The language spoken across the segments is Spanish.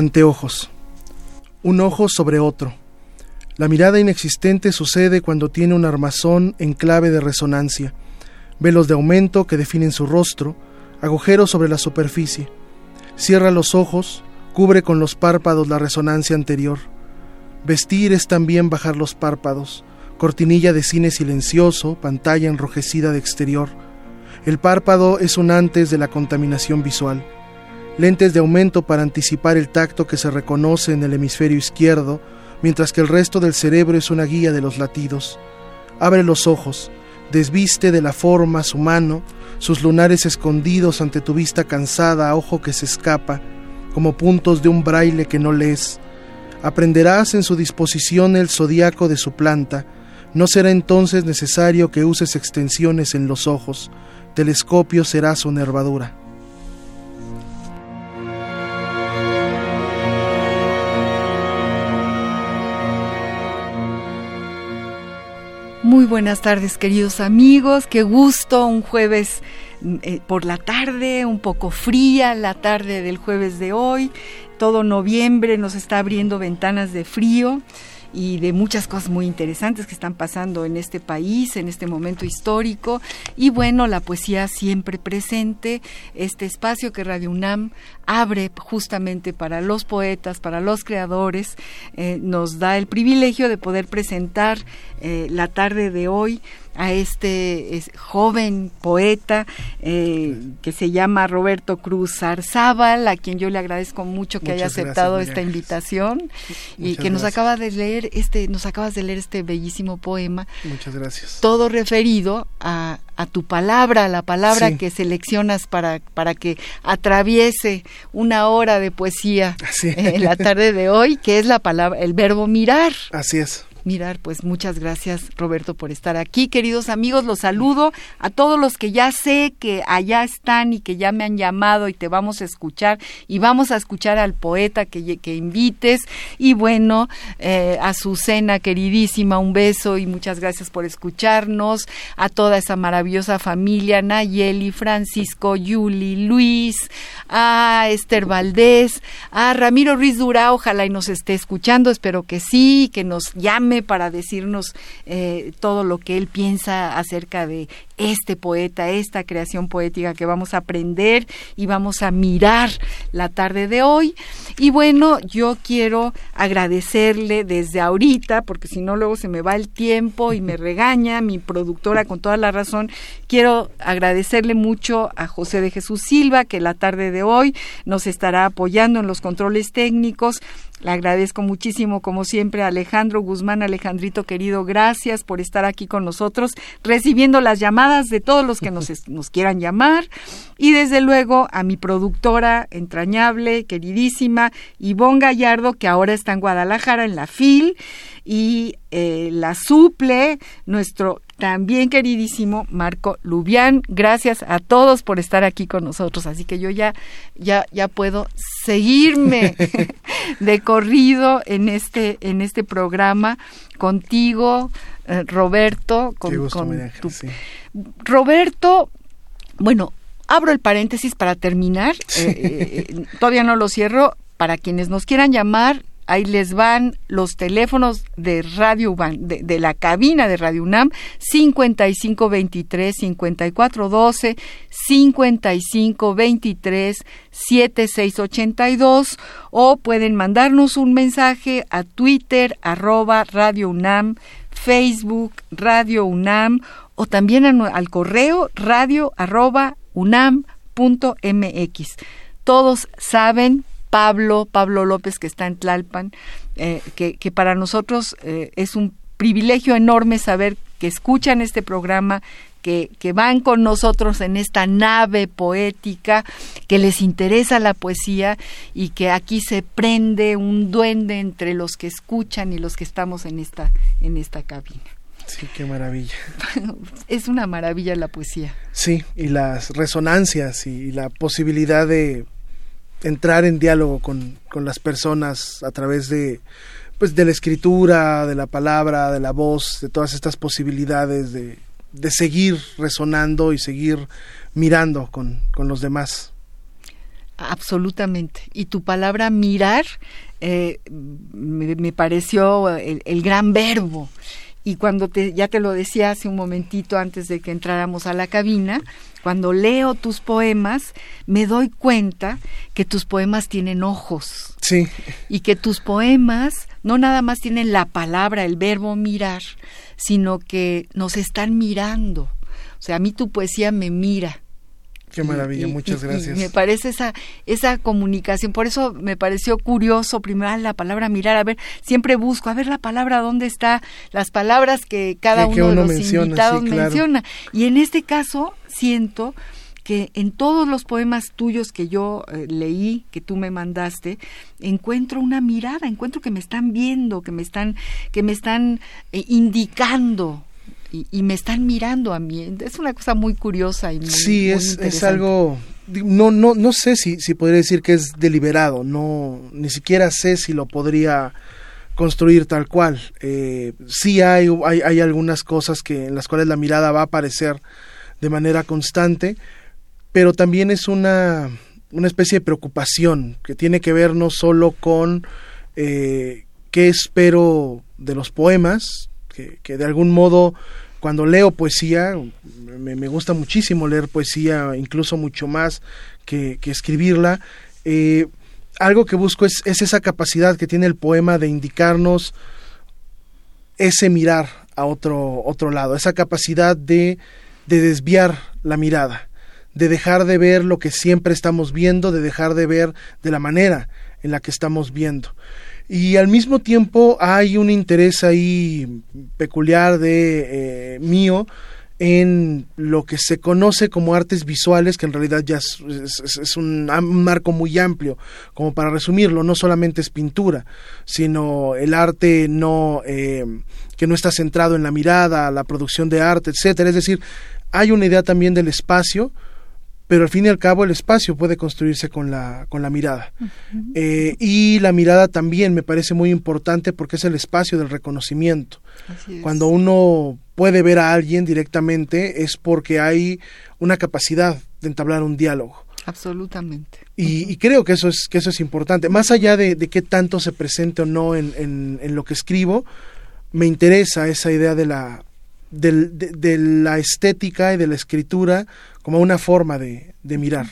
Anteojos. Un ojo sobre otro. La mirada inexistente sucede cuando tiene un armazón en clave de resonancia, velos de aumento que definen su rostro, agujeros sobre la superficie. Cierra los ojos, cubre con los párpados la resonancia anterior. Vestir es también bajar los párpados, cortinilla de cine silencioso, pantalla enrojecida de exterior. El párpado es un antes de la contaminación visual lentes de aumento para anticipar el tacto que se reconoce en el hemisferio izquierdo, mientras que el resto del cerebro es una guía de los latidos. Abre los ojos, desviste de la forma su mano, sus lunares escondidos ante tu vista cansada ojo que se escapa, como puntos de un braille que no lees. Aprenderás en su disposición el zodiaco de su planta, no será entonces necesario que uses extensiones en los ojos, telescopio será su nervadura. Muy buenas tardes, queridos amigos. Qué gusto, un jueves eh, por la tarde, un poco fría la tarde del jueves de hoy. Todo noviembre nos está abriendo ventanas de frío y de muchas cosas muy interesantes que están pasando en este país, en este momento histórico. Y bueno, la poesía siempre presente, este espacio que Radio UNAM abre justamente para los poetas, para los creadores, eh, nos da el privilegio de poder presentar eh, la tarde de hoy a este joven poeta eh, que se llama Roberto Cruz Arzábal, a quien yo le agradezco mucho que haya aceptado esta invitación y que nos acaba de leer este, nos acabas de leer este bellísimo poema. Muchas gracias. Todo referido a, tu palabra, la palabra que seleccionas para, para que atraviese una hora de poesía en la tarde de hoy, que es la palabra, el verbo mirar. Así es mirar, pues muchas gracias Roberto por estar aquí. Queridos amigos, los saludo a todos los que ya sé que allá están y que ya me han llamado y te vamos a escuchar y vamos a escuchar al poeta que, que invites. Y bueno, eh, a cena queridísima, un beso y muchas gracias por escucharnos. A toda esa maravillosa familia, Nayeli, Francisco, Yuli, Luis, a Esther Valdés, a Ramiro Ruiz Dura, ojalá y nos esté escuchando, espero que sí, que nos llame para decirnos eh, todo lo que él piensa acerca de este poeta, esta creación poética que vamos a aprender y vamos a mirar la tarde de hoy. Y bueno, yo quiero agradecerle desde ahorita, porque si no luego se me va el tiempo y me regaña mi productora con toda la razón, quiero agradecerle mucho a José de Jesús Silva, que la tarde de hoy nos estará apoyando en los controles técnicos le agradezco muchísimo, como siempre, a Alejandro Guzmán, Alejandrito querido, gracias por estar aquí con nosotros, recibiendo las llamadas de todos los que nos, nos quieran llamar. Y desde luego a mi productora entrañable, queridísima, Ivonne Gallardo, que ahora está en Guadalajara, en la FIL, y eh, la suple nuestro también queridísimo Marco Lubián. Gracias a todos por estar aquí con nosotros. Así que yo ya, ya, ya puedo seguirme de corrido en este, en este programa contigo, eh, Roberto. Con, Roberto, bueno, abro el paréntesis para terminar. Eh, todavía no lo cierro. Para quienes nos quieran llamar, ahí les van los teléfonos de Radio de, de, la cabina de Radio UNAM 5523 5412 5523 7682 o pueden mandarnos un mensaje a Twitter arroba Radio UNAM Facebook Radio UNAM o también al correo radio arroba unam .mx. Todos saben, Pablo, Pablo López que está en Tlalpan, eh, que, que, para nosotros eh, es un privilegio enorme saber que escuchan este programa, que, que, van con nosotros en esta nave poética, que les interesa la poesía y que aquí se prende un duende entre los que escuchan y los que estamos en esta, en esta cabina. Sí, qué maravilla. es una maravilla la poesía. Sí, y las resonancias y la posibilidad de entrar en diálogo con, con las personas a través de pues de la escritura, de la palabra, de la voz, de todas estas posibilidades de, de seguir resonando y seguir mirando con, con los demás. Absolutamente. Y tu palabra mirar eh, me, me, pareció el, el, gran verbo y cuando te, ya te lo decía hace un momentito antes de que entráramos a la cabina, cuando leo tus poemas, me doy cuenta que tus poemas tienen ojos. Sí. Y que tus poemas no nada más tienen la palabra, el verbo mirar, sino que nos están mirando. O sea, a mí tu poesía me mira Qué maravilla, muchas gracias. me parece esa, esa comunicación, por eso me pareció curioso, primero la palabra mirar, a ver, siempre busco, a ver la palabra, ¿dónde está? Las palabras que cada uno, de los invitados menciona. Y en este caso, siento que en todos los poemas tuyos que yo eh, leí, que tú me mandaste, encuentro una mirada, encuentro que me están viendo, que me están, que me están eh, indicando y, me están mirando a mí. Es una cosa muy curiosa y muy, Sí, es, es algo no no no sé si si podría decir que es deliberado, no ni siquiera sé si lo podría construir tal cual. Eh, sí hay, hay, hay algunas cosas que en las cuales la mirada va a aparecer de manera constante, pero también es una una especie de preocupación que tiene que ver no solo con eh, qué espero de los poemas, que, de algún modo cuando leo poesía, me, gusta muchísimo leer poesía, incluso mucho más que, escribirla, eh, algo que busco es, esa capacidad que tiene el poema de indicarnos ese mirar a otro, otro lado, esa capacidad de, de desviar la mirada, de dejar de ver lo que siempre estamos viendo, de dejar de ver de la manera en la que estamos viendo y al mismo tiempo hay un interés ahí peculiar de eh, mío en lo que se conoce como artes visuales, que en realidad ya es, un, marco muy amplio, como para resumirlo, no solamente es pintura, sino el arte no eh, que no está centrado en la mirada, la producción de arte, etcétera. Es decir, hay una idea también del espacio, pero al fin y al cabo el espacio puede construirse con la, con la mirada. Eh, y la mirada también me parece muy importante porque es el espacio del reconocimiento. Cuando uno puede ver a alguien directamente es porque hay una capacidad de entablar un diálogo. Absolutamente. Y, creo que eso es, que eso es importante. Más allá de, de qué tanto se presente o no en, en, en lo que escribo, me interesa esa idea de la, de, la estética y de la escritura como una forma de, de mirar.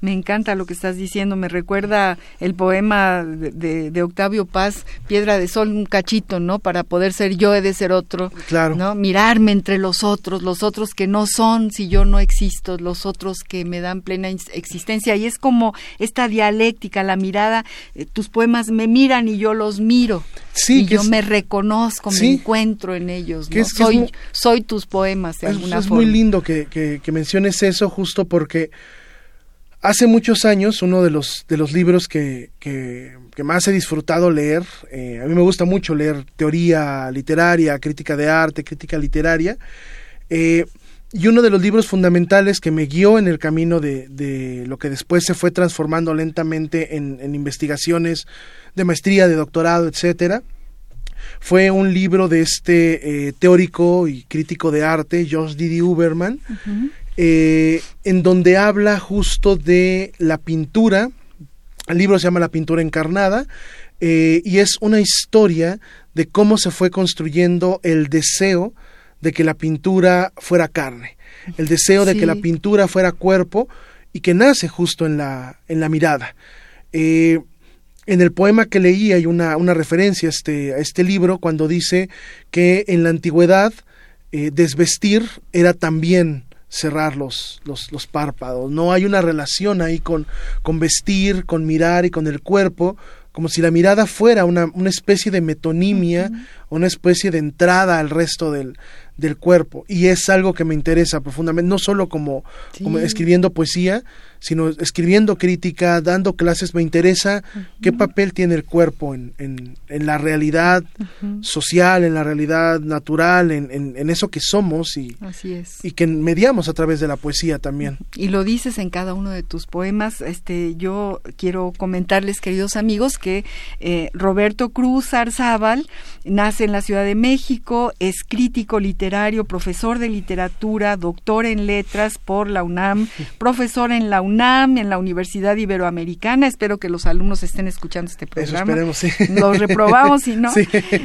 Me encanta lo que estás diciendo, me recuerda el poema de, de, Octavio Paz, Piedra de Sol, un cachito, ¿no? Para poder ser yo he de ser otro, claro. ¿no? Mirarme entre los otros, los otros que no son si yo no existo, los otros que me dan plena existencia. Y es como esta dialéctica, la mirada, eh, tus poemas me miran y yo los miro. Sí, y yo me reconozco, me encuentro en ellos, ¿no? soy, soy tus poemas de alguna forma. Es muy lindo que, que, que menciones eso justo porque Hace muchos años, uno de los, de los libros que, que, más he disfrutado leer, eh, a mí me gusta mucho leer teoría literaria, crítica de arte, crítica literaria, eh, y uno de los libros fundamentales que me guió en el camino de, de lo que después se fue transformando lentamente en, investigaciones de maestría, de doctorado, etcétera, fue un libro de este eh, teórico y crítico de arte, Josh Didi Uberman, eh, en donde habla justo de la pintura. El libro se llama La pintura encarnada. eh, y es una historia de cómo se fue construyendo el deseo de que la pintura fuera carne, el deseo de que la pintura fuera cuerpo y que nace justo en la, en la mirada. Eh, en el poema que leí hay una, una referencia a este, a este libro cuando dice que en la antigüedad eh, desvestir era también cerrar los, los, los, párpados. No hay una relación ahí con, con vestir, con mirar y con el cuerpo, como si la mirada fuera una, una especie de metonimia, una especie de entrada al resto del, del cuerpo. Y es algo que me interesa profundamente, no solo como, como escribiendo poesía, sino escribiendo crítica, dando clases, me interesa qué papel tiene el cuerpo en, en, en la realidad social, en la realidad natural, en, en, eso que somos y, y que mediamos a través de la poesía también. Y lo dices en cada uno de tus poemas. Este, yo quiero comentarles, queridos amigos, que eh, Roberto Cruz Arzábal nace en la Ciudad de México, es crítico literario, profesor de literatura, doctor en letras por la UNAM, profesor en la UNAM en la Universidad Iberoamericana. Espero que los alumnos estén escuchando este programa. Eso esperemos, sí. Los reprobamos y no.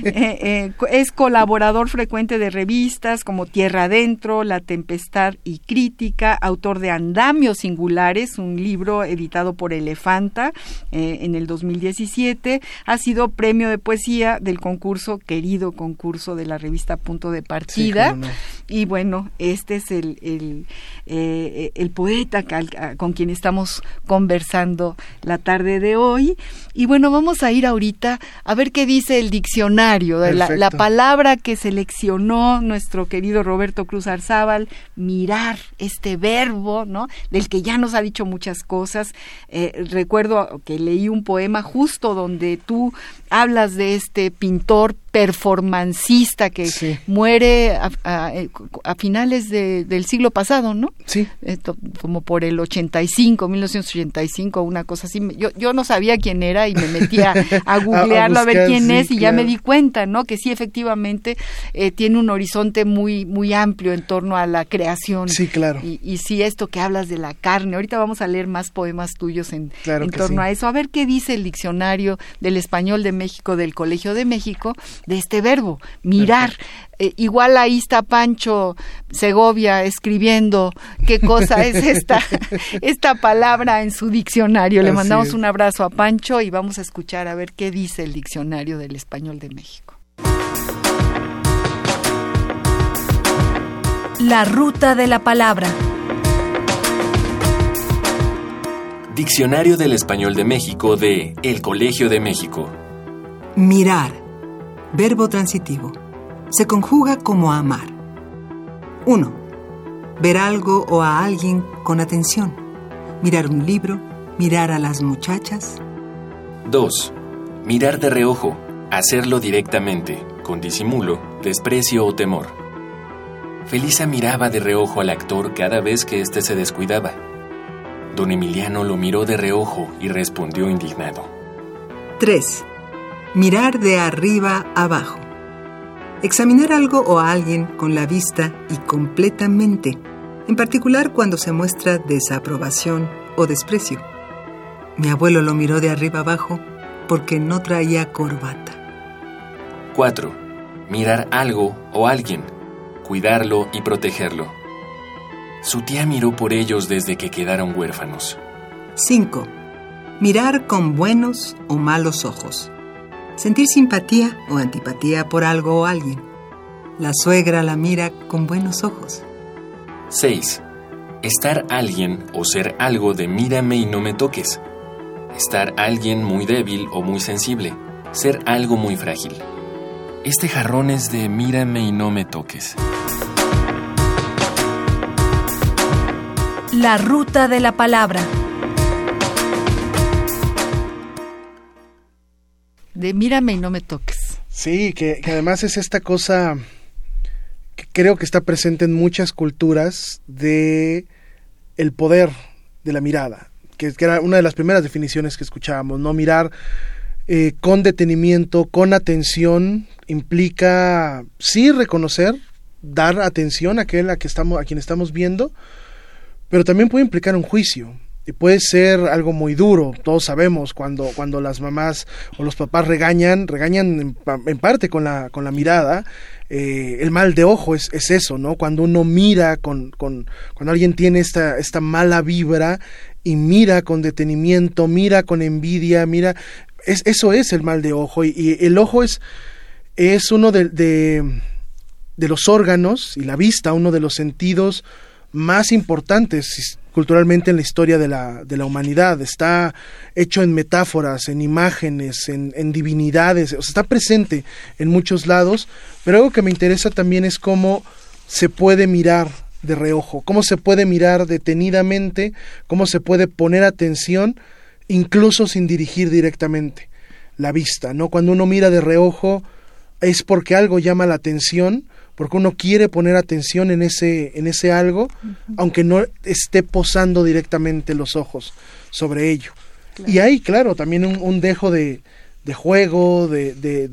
Eh, eh, es colaborador frecuente de revistas como Tierra Adentro, La Tempestad y Crítica, autor de Andamios Singulares, un libro editado por Elefanta eh, en el 2017. Ha sido premio de poesía del concurso, querido concurso de la revista Punto de Partida. Y bueno, este es el, el, el poeta con quien estamos conversando la tarde de hoy. Y bueno, vamos a ir ahorita a ver qué dice el diccionario, la, la, palabra que seleccionó nuestro querido Roberto Cruz Arzábal, mirar, este verbo, ¿no? Del que ya nos ha dicho muchas cosas. Eh, recuerdo que leí un poema justo donde tú hablas de este pintor performancista que muere a, finales del siglo pasado, ¿no? Sí. como por el 85, 1985, una cosa así. Yo, yo no sabía quién era y me metí a, googlearlo a, ver quién es y ya me di cuenta, ¿no? Que sí, efectivamente, eh, tiene un horizonte muy, muy amplio en torno a la creación. Sí, claro. Y, y sí, esto que hablas de la carne. Ahorita vamos a leer más poemas tuyos en, en torno a eso. A ver qué dice el diccionario del español de México del Colegio de México de este verbo, mirar. Eh, igual ahí está Pancho Segovia escribiendo qué cosa es esta, esta palabra en su diccionario. Le mandamos un abrazo a Pancho y vamos a escuchar a ver qué dice el diccionario del español de México. La ruta de la palabra. Diccionario del Español de México de El Colegio de México. Mirar. Verbo transitivo. Se conjuga como amar. 1. Ver algo o a alguien con atención. Mirar un libro, mirar a las muchachas. 2. Mirar de reojo. Hacerlo directamente, con disimulo, desprecio o temor. Felisa miraba de reojo al actor cada vez que éste se descuidaba. Don Emiliano lo miró de reojo y respondió indignado. 3. Mirar de arriba abajo. Examinar algo o a alguien con la vista y completamente, en particular cuando se muestra desaprobación o desprecio. Mi abuelo lo miró de arriba abajo porque no traía corbata. 4. Mirar algo o alguien, cuidarlo y protegerlo. Su tía miró por ellos desde que quedaron huérfanos. 5. Mirar con buenos o malos ojos sentir simpatía o antipatía por algo o alguien. La suegra la mira con buenos ojos. 6. Estar alguien o ser algo de mírame y no me toques. Estar alguien muy débil o muy sensible. Ser algo muy frágil. Este jarrón es de mírame y no me toques. La ruta de la palabra. De mírame y no me toques. Sí, que, además es esta cosa que creo que está presente en muchas culturas de el poder de la mirada, que, era una de las primeras definiciones que escuchábamos, no mirar eh, con detenimiento, con atención, implica sí reconocer, dar atención a aquel a, que estamos, a quien estamos viendo, pero también puede implicar un juicio. Puede ser algo muy duro, todos sabemos cuando, cuando las mamás o los papás regañan, regañan en, parte con la, con la mirada, eh, el mal de ojo es, es, eso, ¿no? Cuando uno mira con, con, cuando alguien tiene esta, esta mala vibra y mira con detenimiento, mira con envidia, mira, es, eso es el mal de ojo y, el ojo es, es uno de, de los órganos y la vista, uno de los sentidos más importantes culturalmente en la historia de la, de la humanidad. Está hecho en metáforas, en imágenes, en, divinidades, o está presente en muchos lados, pero algo que me interesa también es cómo se puede mirar de reojo, cómo se puede mirar detenidamente, cómo se puede poner atención incluso sin dirigir directamente la vista, ¿no? Cuando uno mira de reojo es porque algo llama la atención porque uno quiere poner atención en ese, en ese algo, aunque no esté posando directamente los ojos sobre ello. Y hay, claro, también un, dejo de, de juego, de, de,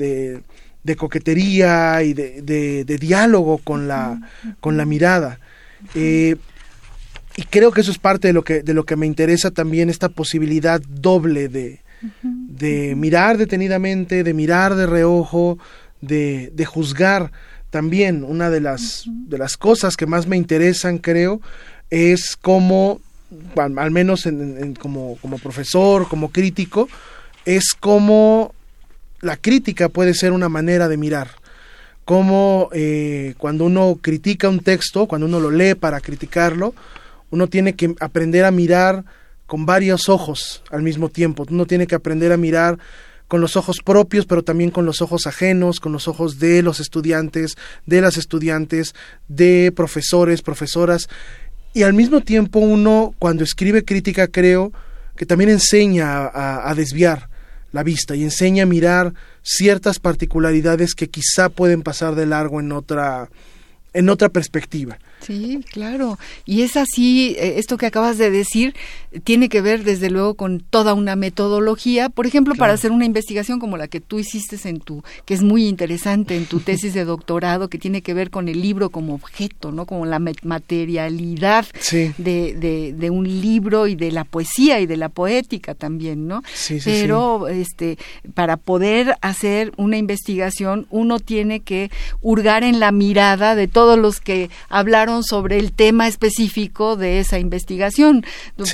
de, coquetería y de, diálogo con la, con la mirada. Eh, y creo que eso es parte de lo que, de lo que me interesa también, esta posibilidad doble de, de mirar detenidamente, de mirar de reojo, de, de juzgar también una de las, de las cosas que más me interesan, creo, es cómo, al menos como, como profesor, como crítico, es cómo la crítica puede ser una manera de mirar. Cómo eh, cuando uno critica un texto, cuando uno lo lee para criticarlo, uno tiene que aprender a mirar con varios ojos al mismo tiempo. Uno tiene que aprender a mirar con los ojos propios, pero también con los ojos ajenos, con los ojos de los estudiantes, de las estudiantes, de profesores, profesoras. Y al mismo tiempo uno, cuando escribe crítica, creo que también enseña a, a desviar la vista y enseña a mirar ciertas particularidades que quizá pueden pasar de largo en otra, en otra perspectiva. Sí, claro. Y es así, eh, esto que acabas de decir tiene que ver desde luego con toda una metodología, por ejemplo, para hacer una investigación como la que tú hiciste en tu, que es muy interesante en tu tesis de doctorado, que tiene que ver con el libro como objeto, ¿no? Como la materialidad de, de, un libro y de la poesía y de la poética también, ¿no? Sí, Pero este, para poder hacer una investigación, uno tiene que hurgar en la mirada de todos los que hablaron sobre el tema específico de esa investigación.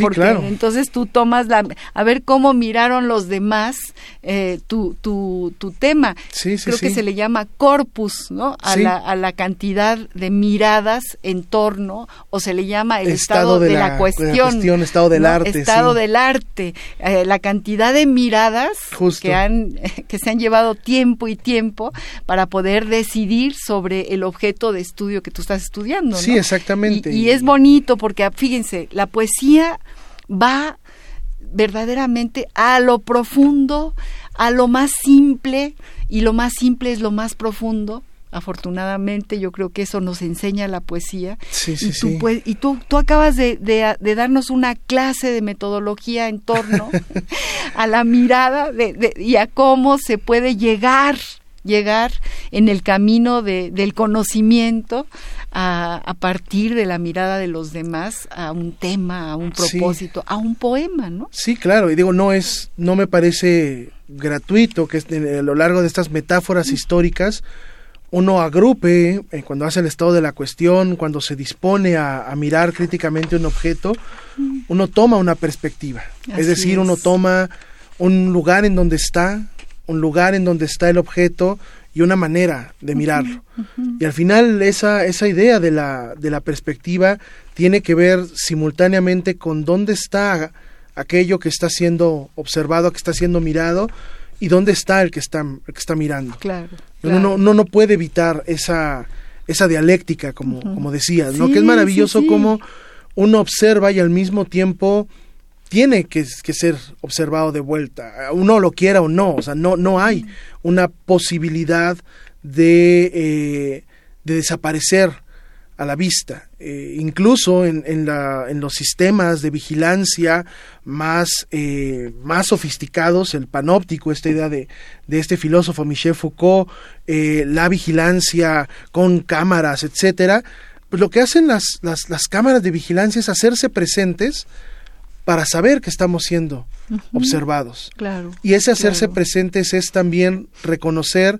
porque entonces tú tomas la, a ver cómo miraron los demás eh, tu, tu, tu tema. Creo que se le llama corpus, ¿no? A, la, a la cantidad de miradas en torno, o se le llama el estado, de, la, cuestión. estado del arte. Estado del arte. Eh, la cantidad de miradas que han, que se han llevado tiempo y tiempo para poder decidir sobre el objeto de estudio que tú estás estudiando. Sí, exactamente. Y, es bonito porque, fíjense, la poesía va verdaderamente a lo profundo, a lo más simple, y lo más simple es lo más profundo. Afortunadamente, yo creo que eso nos enseña la poesía. Sí, sí, y tú, sí. y tú, tú acabas de, de, darnos una clase de metodología en torno a la mirada de, y a cómo se puede llegar llegar en el camino de, del conocimiento a, a, partir de la mirada de los demás a un tema, a un propósito, a un poema, ¿no? Sí, claro, y digo, no es, no me parece gratuito que a lo largo de estas metáforas históricas uno agrupe, eh, cuando hace el estado de la cuestión, cuando se dispone a, a mirar críticamente un objeto, uno toma una perspectiva, es decir, uno toma un lugar en donde está, un lugar en donde está el objeto y una manera de mirarlo. Y al final esa, esa idea de la, de la perspectiva tiene que ver simultáneamente con dónde está aquello que está siendo observado, que está siendo mirado, y dónde está el que está, que está mirando. Claro, Uno, no, no, puede evitar esa, esa dialéctica, como, como decías, ¿no? que es maravilloso como uno observa y al mismo tiempo tiene que, ser observado de vuelta, uno lo quiera o no, o sea, no, no hay una posibilidad de, eh, de desaparecer a la vista. Eh, incluso en, en, la, en, los sistemas de vigilancia más, eh, más sofisticados, el panóptico, esta idea de, de este filósofo Michel Foucault, la vigilancia con cámaras, etcétera, pues lo que hacen las, las, las cámaras de vigilancia es hacerse presentes para saber que estamos siendo observados. Claro. Y ese hacerse claro. presentes es también reconocer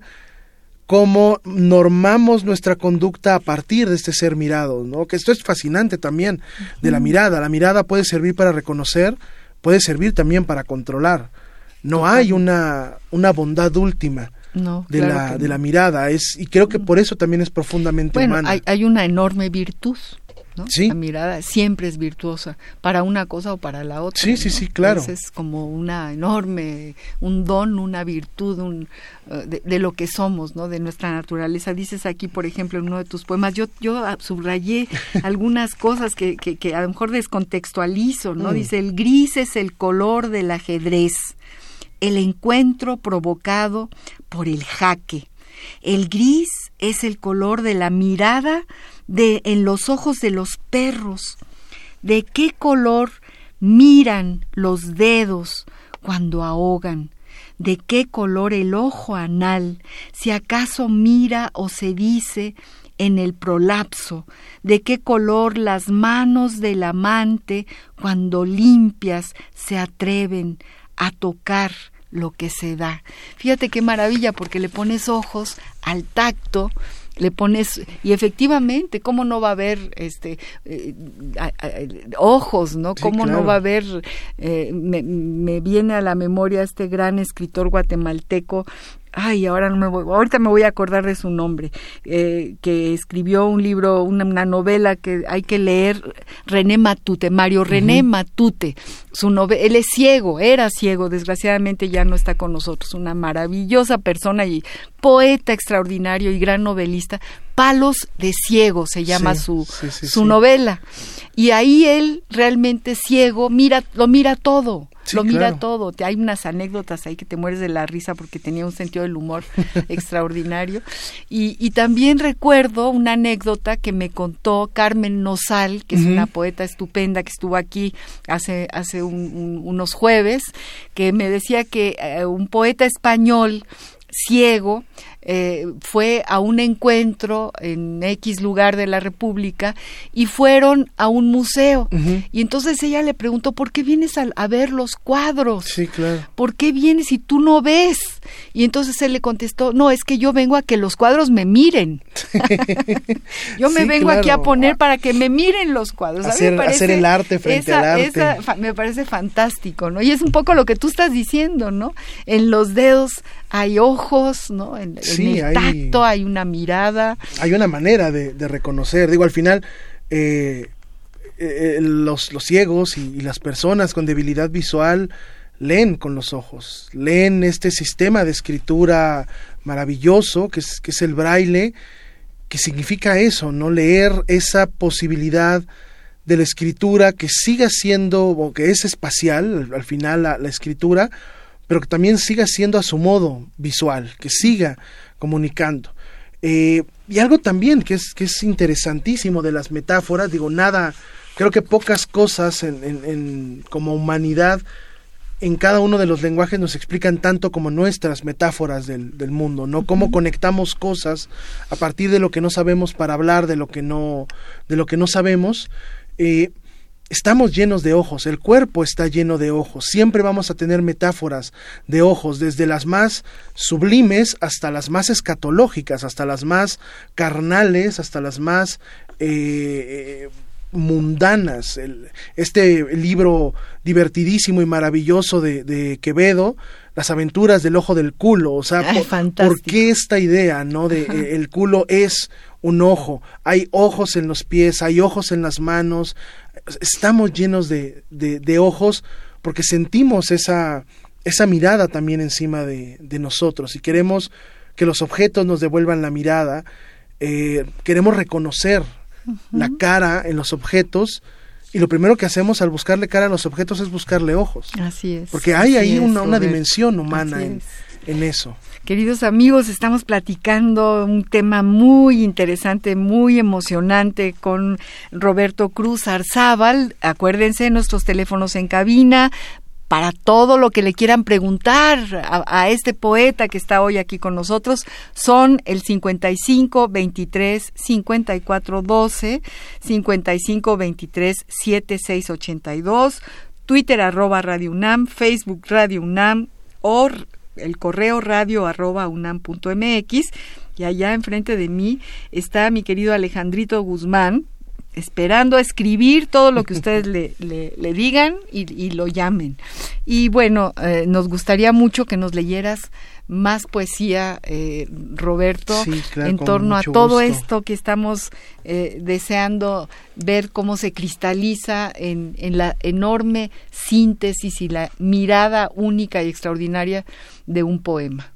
cómo normamos nuestra conducta a partir de este ser mirado, ¿no? Que esto es fascinante también de la mirada. La mirada puede servir para reconocer, puede servir también para controlar. No hay una, una bondad última No, de, claro la, de la mirada. Es, y creo que por eso también es profundamente Bueno, humana. hay, hay una enorme virtud. ¿No? Sí. La mirada siempre es virtuosa, para una cosa o para la otra. Sí, sí, ¿no? sí, claro. Ese es como una enorme, un don, una virtud un, eh, de, de lo que somos, ¿no? De nuestra naturaleza. Dices aquí, por ejemplo, en uno de tus poemas, yo, yo ah, subrayé algunas cosas que, que, que a lo mejor descontextualizo, ¿no? Mm. Dice, el gris es el color del ajedrez, el encuentro provocado por el jaque. El gris es el color de la mirada de en los ojos de los perros. ¿De qué color miran los dedos cuando ahogan? ¿De qué color el ojo anal, si acaso mira o se dice en el prolapso? ¿De qué color las manos del amante, cuando limpias, se atreven a tocar lo que se da? Fíjate qué maravilla, porque le pones ojos al tacto, le pones y efectivamente cómo no va a haber este eh, a- a- ojos no Sí, cómo no va a haber eh, me, me viene a la memoria este gran escritor guatemalteco ay ahora no me voy ahorita me voy a acordar de su nombre eh, que escribió un libro una, una novela que hay que leer René Matute Mario René Matute su nove él es ciego era ciego desgraciadamente ya no está con nosotros una maravillosa persona y poeta extraordinario y gran novelista Palos de Ciego se llama Sí, su, sí, sí, su novela. Y ahí él realmente ciego, mira, lo mira todo, lo mira claro. todo. Te- Hay unas anécdotas ahí que te mueres de la risa porque tenía un sentido del humor extraordinario. Y, y también recuerdo una anécdota que me contó Carmen Nosal, que es una poeta estupenda que estuvo aquí hace, hace un- un- unos jueves, que me decía que eh, un poeta español ciego eh, fue a un encuentro en X lugar de la República y fueron a un museo. Y entonces ella le preguntó, ¿por qué vienes a, a ver los cuadros? Sí, claro. ¿Por qué vienes si tú no ves? Y entonces él le contestó, no, es que yo vengo a que los cuadros me miren. yo me Sí, vengo aquí a poner para que me miren los cuadros. A mí Hacer- me parece hacer el arte frente al arte. esa fa- me parece fantástico, ¿no? Y es un poco lo que tú estás diciendo, ¿no? En los dedos hay ojos, ¿no? En, en Sí, el hay- tacto hay una mirada. hay una manera de, de reconocer. Digo, al final, eh, eh, los, los ciegos y, y las personas con debilidad visual leen con los ojos, leen este sistema de escritura maravilloso que es, que es el braille, que significa eso, no leer esa posibilidad de la escritura que siga siendo, que es espacial, al, al final la, la escritura, pero que también siga siendo a su modo visual, que siga comunicando. Eh, y algo también que es, que es interesantísimo de las metáforas, digo, nada, creo que pocas cosas en, en- en- como humanidad en cada uno de los lenguajes nos explican tanto como nuestras metáforas del, del mundo, ¿no? Cómo conectamos cosas a partir de lo que no sabemos para hablar de lo que no, de lo que no sabemos. Eh, estamos llenos de ojos, el cuerpo está lleno de ojos, siempre vamos a tener metáforas de ojos, desde las más sublimes hasta las más escatológicas, hasta las más carnales, hasta las más eh, mundanas. El- este libro divertidísimo y maravilloso de, de Quevedo, Las aventuras del ojo del culo, o sea, Ay, por, fantástico. ¿por qué esta idea, no? De el culo es un ojo, hay ojos en los pies, hay ojos en las manos, estamos llenos de, de, de ojos porque sentimos esa, esa mirada también encima de, de nosotros y queremos que los objetos nos devuelvan la mirada, eh, queremos reconocer la cara en los objetos y lo primero que hacemos al buscarle cara a los objetos es buscarle ojos, Así es. porque hay ahí es, una, una dimensión humana en, es. en eso. Queridos amigos, estamos platicando un tema muy interesante, muy emocionante con Roberto Cruz Arzábal. Acuérdense, nuestros teléfonos en cabina para todo lo que le quieran preguntar a, este poeta que está hoy aquí con nosotros son el 55 23 54 12, 55 23 76 82 Twitter arroba Radio UNAM, Facebook Radio UNAM o el correo radio arroba unam.mx y allá enfrente de mí está mi querido Alejandrito Guzmán, esperando a escribir todo lo que ustedes le, le, digan y, lo llamen. Y bueno, eh, nos gustaría mucho que nos leyeras más poesía, eh, Roberto, en torno a todo esto que estamos eh, deseando ver cómo se cristaliza en, en la enorme síntesis y la mirada única y extraordinaria de un poema.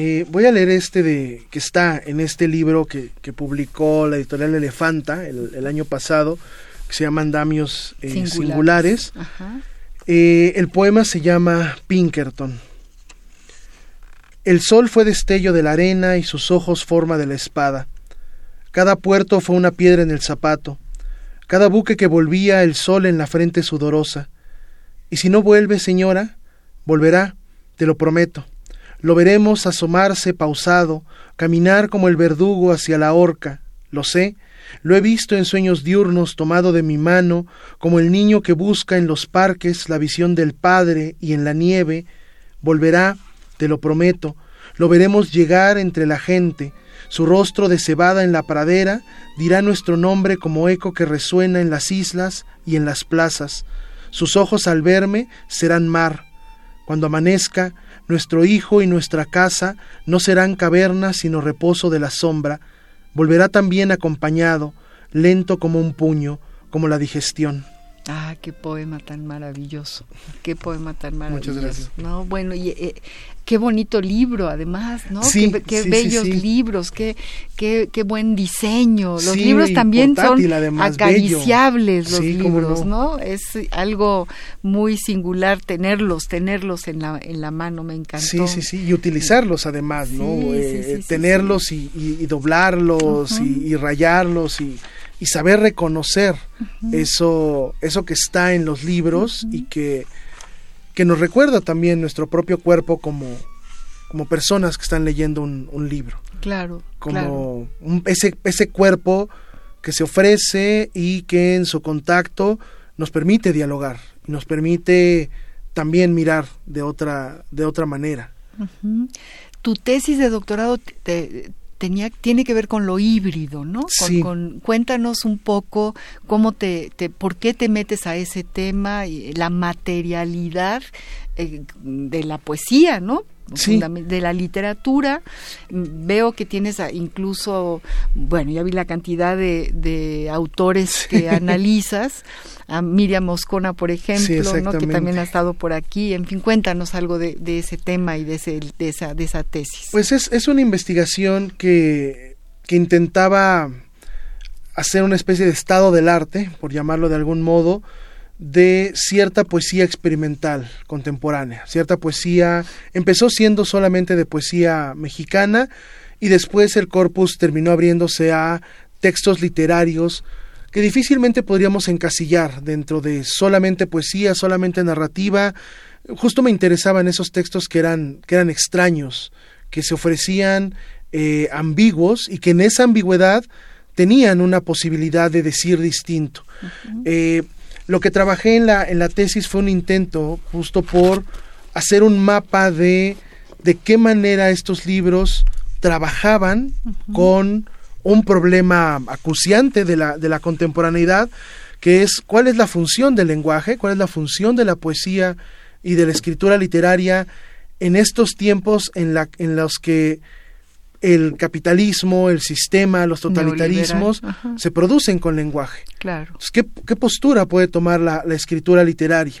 Eh, voy a leer este de que está en este libro que, publicó la editorial Elefanta el, año pasado, que se llama Andamios eh, Singulares. Eh, el poema se llama Pinkerton. El sol fue destello de la arena y sus ojos forma de la espada. Cada puerto fue una piedra en el zapato. Cada buque que volvía el sol en la frente sudorosa. Y si no vuelve, señora, volverá, te lo prometo. Lo veremos asomarse pausado, caminar como el verdugo hacia la horca. Lo sé, lo he visto en sueños diurnos tomado de mi mano, como el niño que busca en los parques la visión del Padre y en la nieve. Volverá, te lo prometo, lo veremos llegar entre la gente, su rostro de cebada en la pradera dirá nuestro nombre como eco que resuena en las islas y en las plazas. Sus ojos al verme serán mar. Cuando amanezca, nuestro hijo y nuestra casa no serán cavernas sino reposo de la sombra, volverá también acompañado, lento como un puño, como la digestión. Ah, qué poema tan maravilloso, qué poema tan maravilloso. Muchas gracias. No, bueno, y eh, qué bonito libro además, ¿no? qué, bellos libros, qué, qué, qué, buen diseño. Los libros también son acariciables los libros, no. Es algo muy singular tenerlos, tenerlos en la, en la mano, me encantó. Sí, sí, sí, y utilizarlos además, ¿no? Eh, tenerlos y, y, doblarlos y, rayarlos y y saber reconocer eso eso que está en los libros y que que nos recuerda también nuestro propio cuerpo como, como personas que están leyendo un, libro. Claro. Como ese, ese cuerpo que se ofrece y que en su contacto nos permite dialogar, nos permite también mirar de otra, de otra manera. Tu tesis de doctorado te, tenía, tiene que ver con lo híbrido, ¿no? Con, cuéntanos un poco cómo te, te, por qué te metes a ese tema, y la materialidad eh, de la poesía, ¿no? De la literatura. Veo que tienes incluso, bueno, ya vi la cantidad de, de autores que analizas, a Miriam Moscona, por ejemplo, ¿no? que también ha estado por aquí. En fin, cuéntanos algo de, de ese tema y de, ese, de, esa, de esa tesis. Pues es, es una investigación que, que intentaba hacer una especie de estado del arte, por llamarlo de algún modo, de cierta poesía experimental contemporánea, cierta poesía, empezó siendo solamente de poesía mexicana y después el corpus terminó abriéndose a textos literarios que difícilmente podríamos encasillar dentro de solamente poesía, solamente narrativa. Justo me interesaban esos textos que eran, que eran extraños, que se ofrecían eh, ambiguos y que en esa ambigüedad tenían una posibilidad de decir distinto. Lo que trabajé en la, en la tesis fue un intento justo por hacer un mapa de, de qué manera estos libros trabajaban con un problema acuciante de la, de la contemporaneidad, que es cuál es la función del lenguaje, cuál es la función de la poesía y de la escritura literaria en estos tiempos en, la, en los que el capitalismo, el sistema, los totalitarismos se producen con lenguaje. Claro. ¿qué, postura puede tomar la, escritura literaria?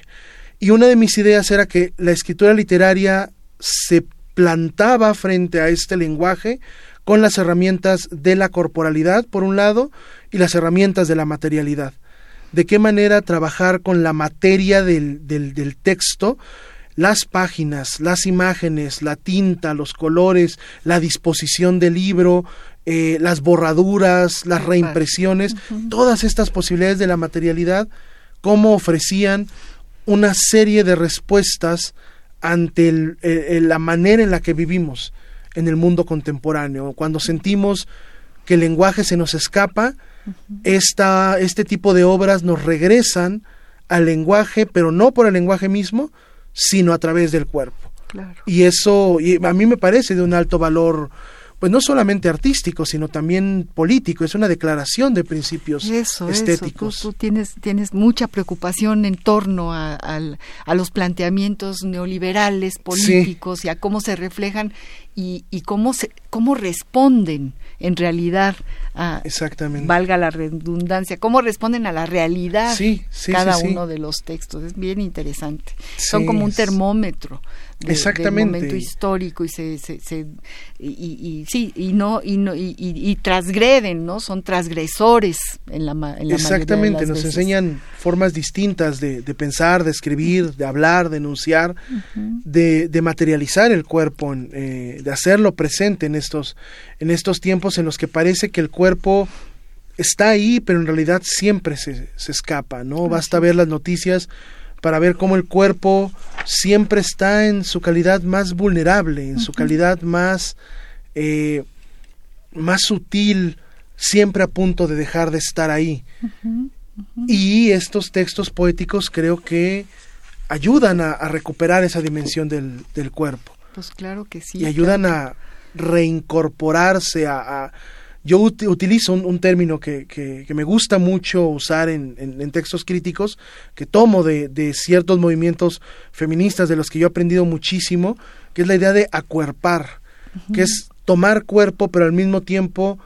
Y una de mis ideas era que la escritura literaria se plantaba frente a este lenguaje con las herramientas de la corporalidad, por un lado, y las herramientas de la materialidad. De qué manera trabajar con la materia del, del, del texto, las páginas, las imágenes, la tinta, los colores, la disposición del libro, eh, las borraduras, las reimpresiones, todas estas posibilidades de la materialidad, cómo ofrecían una serie de respuestas ante la manera en la que vivimos en el mundo contemporáneo. Cuando sentimos que el lenguaje se nos escapa, esta, este tipo de obras nos regresan al lenguaje, pero no por el lenguaje mismo, sino a través del cuerpo. Y eso y a mí me parece de un alto valor pues no solamente artístico, sino también político, es una declaración de principios estéticos. Eso. Tú, tienes, tienes mucha preocupación en torno a, a, los planteamientos neoliberales políticos y a cómo se reflejan y, y cómo, se, cómo responden en realidad a, Exactamente. valga la redundancia, cómo responden a la realidad sí, cada uno de los textos. Es bien interesante. Son como un termómetro Exactamente. del momento histórico y se, se, y, sí y no y no y, transgreden no son transgresores en la, en la exactamente nos enseñan formas distintas de, de, pensar de escribir de hablar de enunciar de, de, materializar el cuerpo eh, de hacerlo presente en estos en estos tiempos en los que parece que el cuerpo está ahí pero en realidad siempre se, se escapa no basta ver las noticias para ver cómo el cuerpo siempre está en su calidad más vulnerable, en su calidad más, eh, más sutil, siempre a punto de dejar de estar ahí. Y estos textos poéticos creo que ayudan a, recuperar esa dimensión del, del, cuerpo. Pues claro que sí. Y ayudan a reincorporarse a yo utilizo un, término que, que, me gusta mucho usar en, en, textos críticos, que tomo de, de, ciertos movimientos feministas de los que yo he aprendido muchísimo, que es la idea de acuerpar, que es tomar cuerpo, pero al mismo tiempo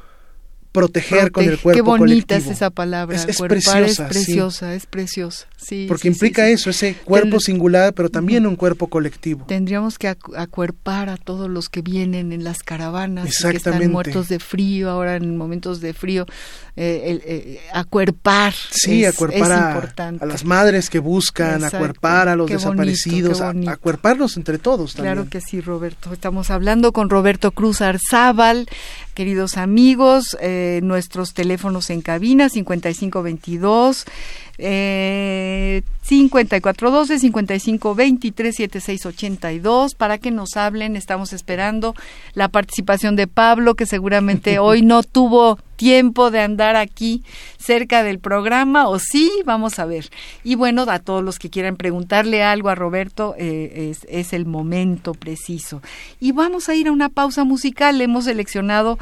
proteger con el cuerpo Qué bonita es esa palabra. Es, preciosa. Es preciosa, es preciosa. Sí, Porque implica eso, ese cuerpo singular, pero también un cuerpo colectivo. Tendríamos que acuerpar a todos los que vienen en las caravanas, que están muertos de frío, ahora en momentos de frío, eh, eh, acuerpar. Sí, acuerpar a, las madres que buscan, acuerpar a los desaparecidos, acuerparnos entre todos también. Claro que sí, Roberto. Estamos hablando con Roberto Cruz Arzábal, queridos amigos, eh, nuestros teléfonos en cabina 5522 eh, 5412 5523 7682 para que nos hablen. Estamos esperando la participación de Pablo, que seguramente hoy no tuvo tiempo de andar aquí cerca del programa, o sí, vamos a ver. Y bueno, a todos los que quieran preguntarle algo a Roberto, eh, es, es el momento preciso. Y vamos a ir a una pausa musical. Hemos seleccionado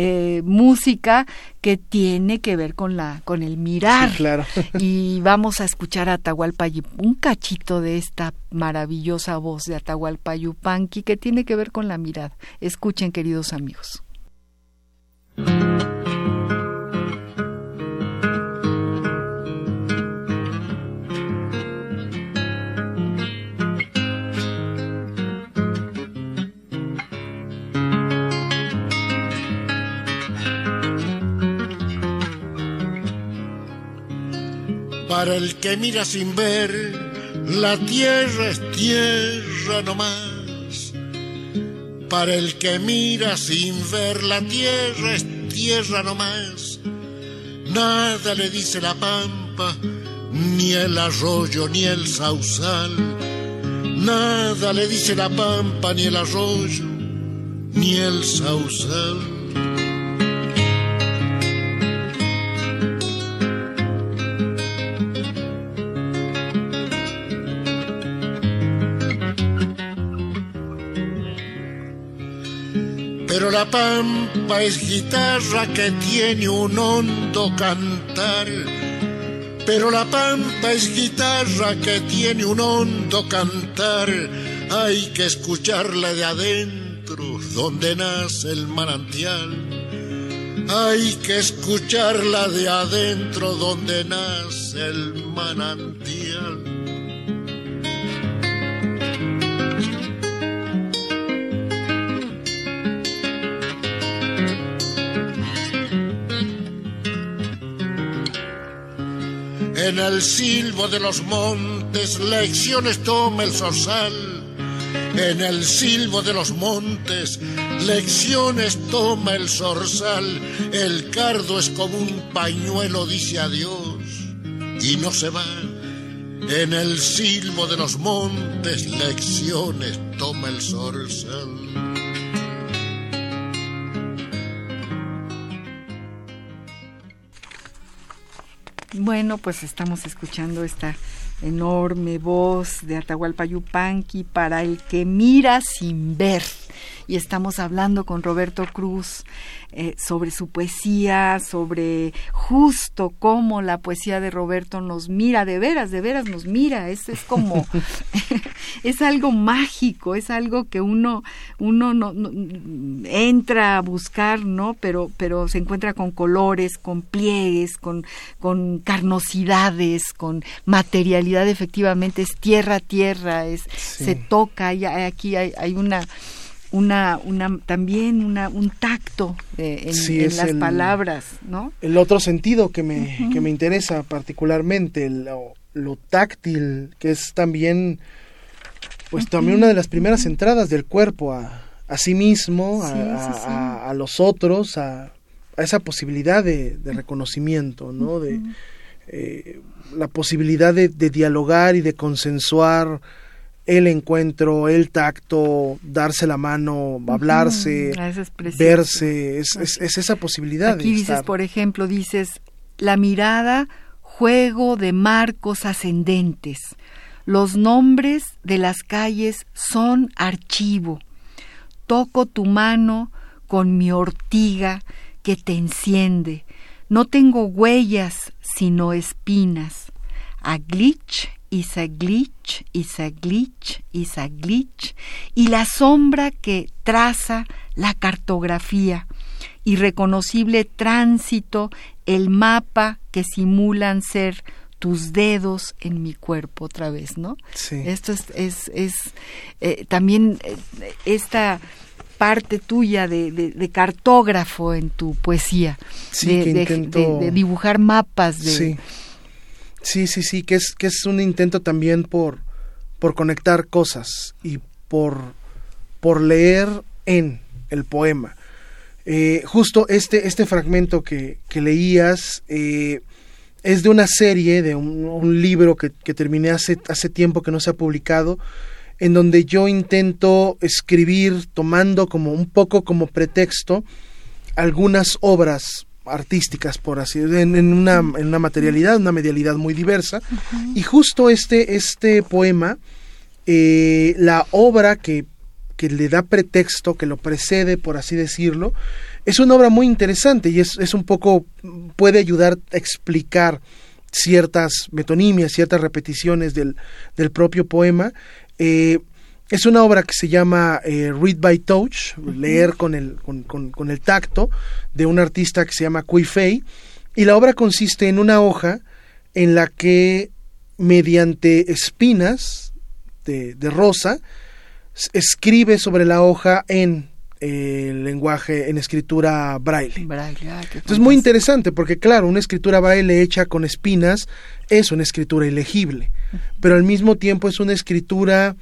eh, música que tiene que ver con la con el mirar. claro. y vamos a escuchar a Atahualpa un cachito de esta maravillosa voz de Atahualpa Yupanqui que tiene que ver con la mirada. Escuchen, queridos amigos. Para el que mira sin ver, la tierra es tierra nomás. Para el que mira sin ver, la tierra es tierra nomás. Nada le dice la pampa, ni el arroyo, ni el sausal. Nada le dice la pampa, ni el arroyo, ni el sausal. Pero la pampa es guitarra que tiene un hondo cantar. Pero la pampa es guitarra que tiene un hondo cantar. Hay que escucharla de adentro, donde nace el manantial. Hay que escucharla de adentro, donde nace el manantial. En el silbo de los montes lecciones toma el zorzal. En el silbo de los montes lecciones toma el zorzal. El cardo es como un pañuelo, dice adiós y no se va. En el silbo de los montes lecciones toma el zorzal. Bueno, pues estamos escuchando esta enorme voz de Atahualpa Yupanqui para el que mira sin ver y estamos hablando con Roberto Cruz eh, sobre su poesía, sobre justo cómo la poesía de Roberto nos mira, de veras, de veras nos mira, es, es como, es algo mágico, es algo que uno, uno no, entra a buscar, ¿no? Pero, pero se encuentra con colores, con pliegues, con, con carnosidades, con materialidad, efectivamente, es tierra tierra, es, se toca, y aquí hay, hay una una, una también una, un tacto eh, en, las palabras, ¿no? El otro sentido que me, que me interesa particularmente, lo, lo, táctil, que es también, pues también una de las primeras entradas del cuerpo a, a sí mismo, a, a, los otros, a, esa posibilidad de, de reconocimiento, ¿no? De eh, la posibilidad de, de dialogar y de consensuar el encuentro, el tacto, darse la mano, hablarse, verse, es, es, esa posibilidad. Aquí dices, por ejemplo, dices, la mirada, juego de marcos ascendentes. Los nombres de las calles son archivo. Toco tu mano con mi ortiga que te enciende. No tengo huellas, sino espinas. A glitch Isa glitch, Isa glitch, Isa glitch, y la sombra que traza la cartografía, irreconocible tránsito, el mapa que simulan ser tus dedos en mi cuerpo otra vez, ¿no? Sí. Esto es, es, es eh, también eh, esta parte tuya de, de, cartógrafo en tu poesía, sí, de, de, dibujar mapas de, sí Sí, sí, sí, que es, que es un intento también por, por conectar cosas y por, por leer en el poema. Eh, justo este, este fragmento que, que leías eh, es de una serie, de un, libro que, que, terminé hace, hace tiempo que no se ha publicado, en donde yo intento escribir tomando como un poco como pretexto algunas obras artísticas, por así en, en, una, en una materialidad, una medialidad muy diversa. Y justo este, este poema, eh, la obra que, que, le da pretexto, que lo precede, por así decirlo, es una obra muy interesante y es, es un poco, puede ayudar a explicar ciertas metonimias, ciertas repeticiones del, del propio poema. Eh, es una obra que se llama eh, Read by Touch, leer con el, con, con, el tacto, de un artista que se llama Kui Fei, y la obra consiste en una hoja en la que, mediante espinas de, de rosa, escribe sobre la hoja en el eh, lenguaje, en escritura braille. braille ah, Entonces es muy interesante porque claro, una escritura braille hecha con espinas es una escritura ilegible, pero al mismo tiempo es una escritura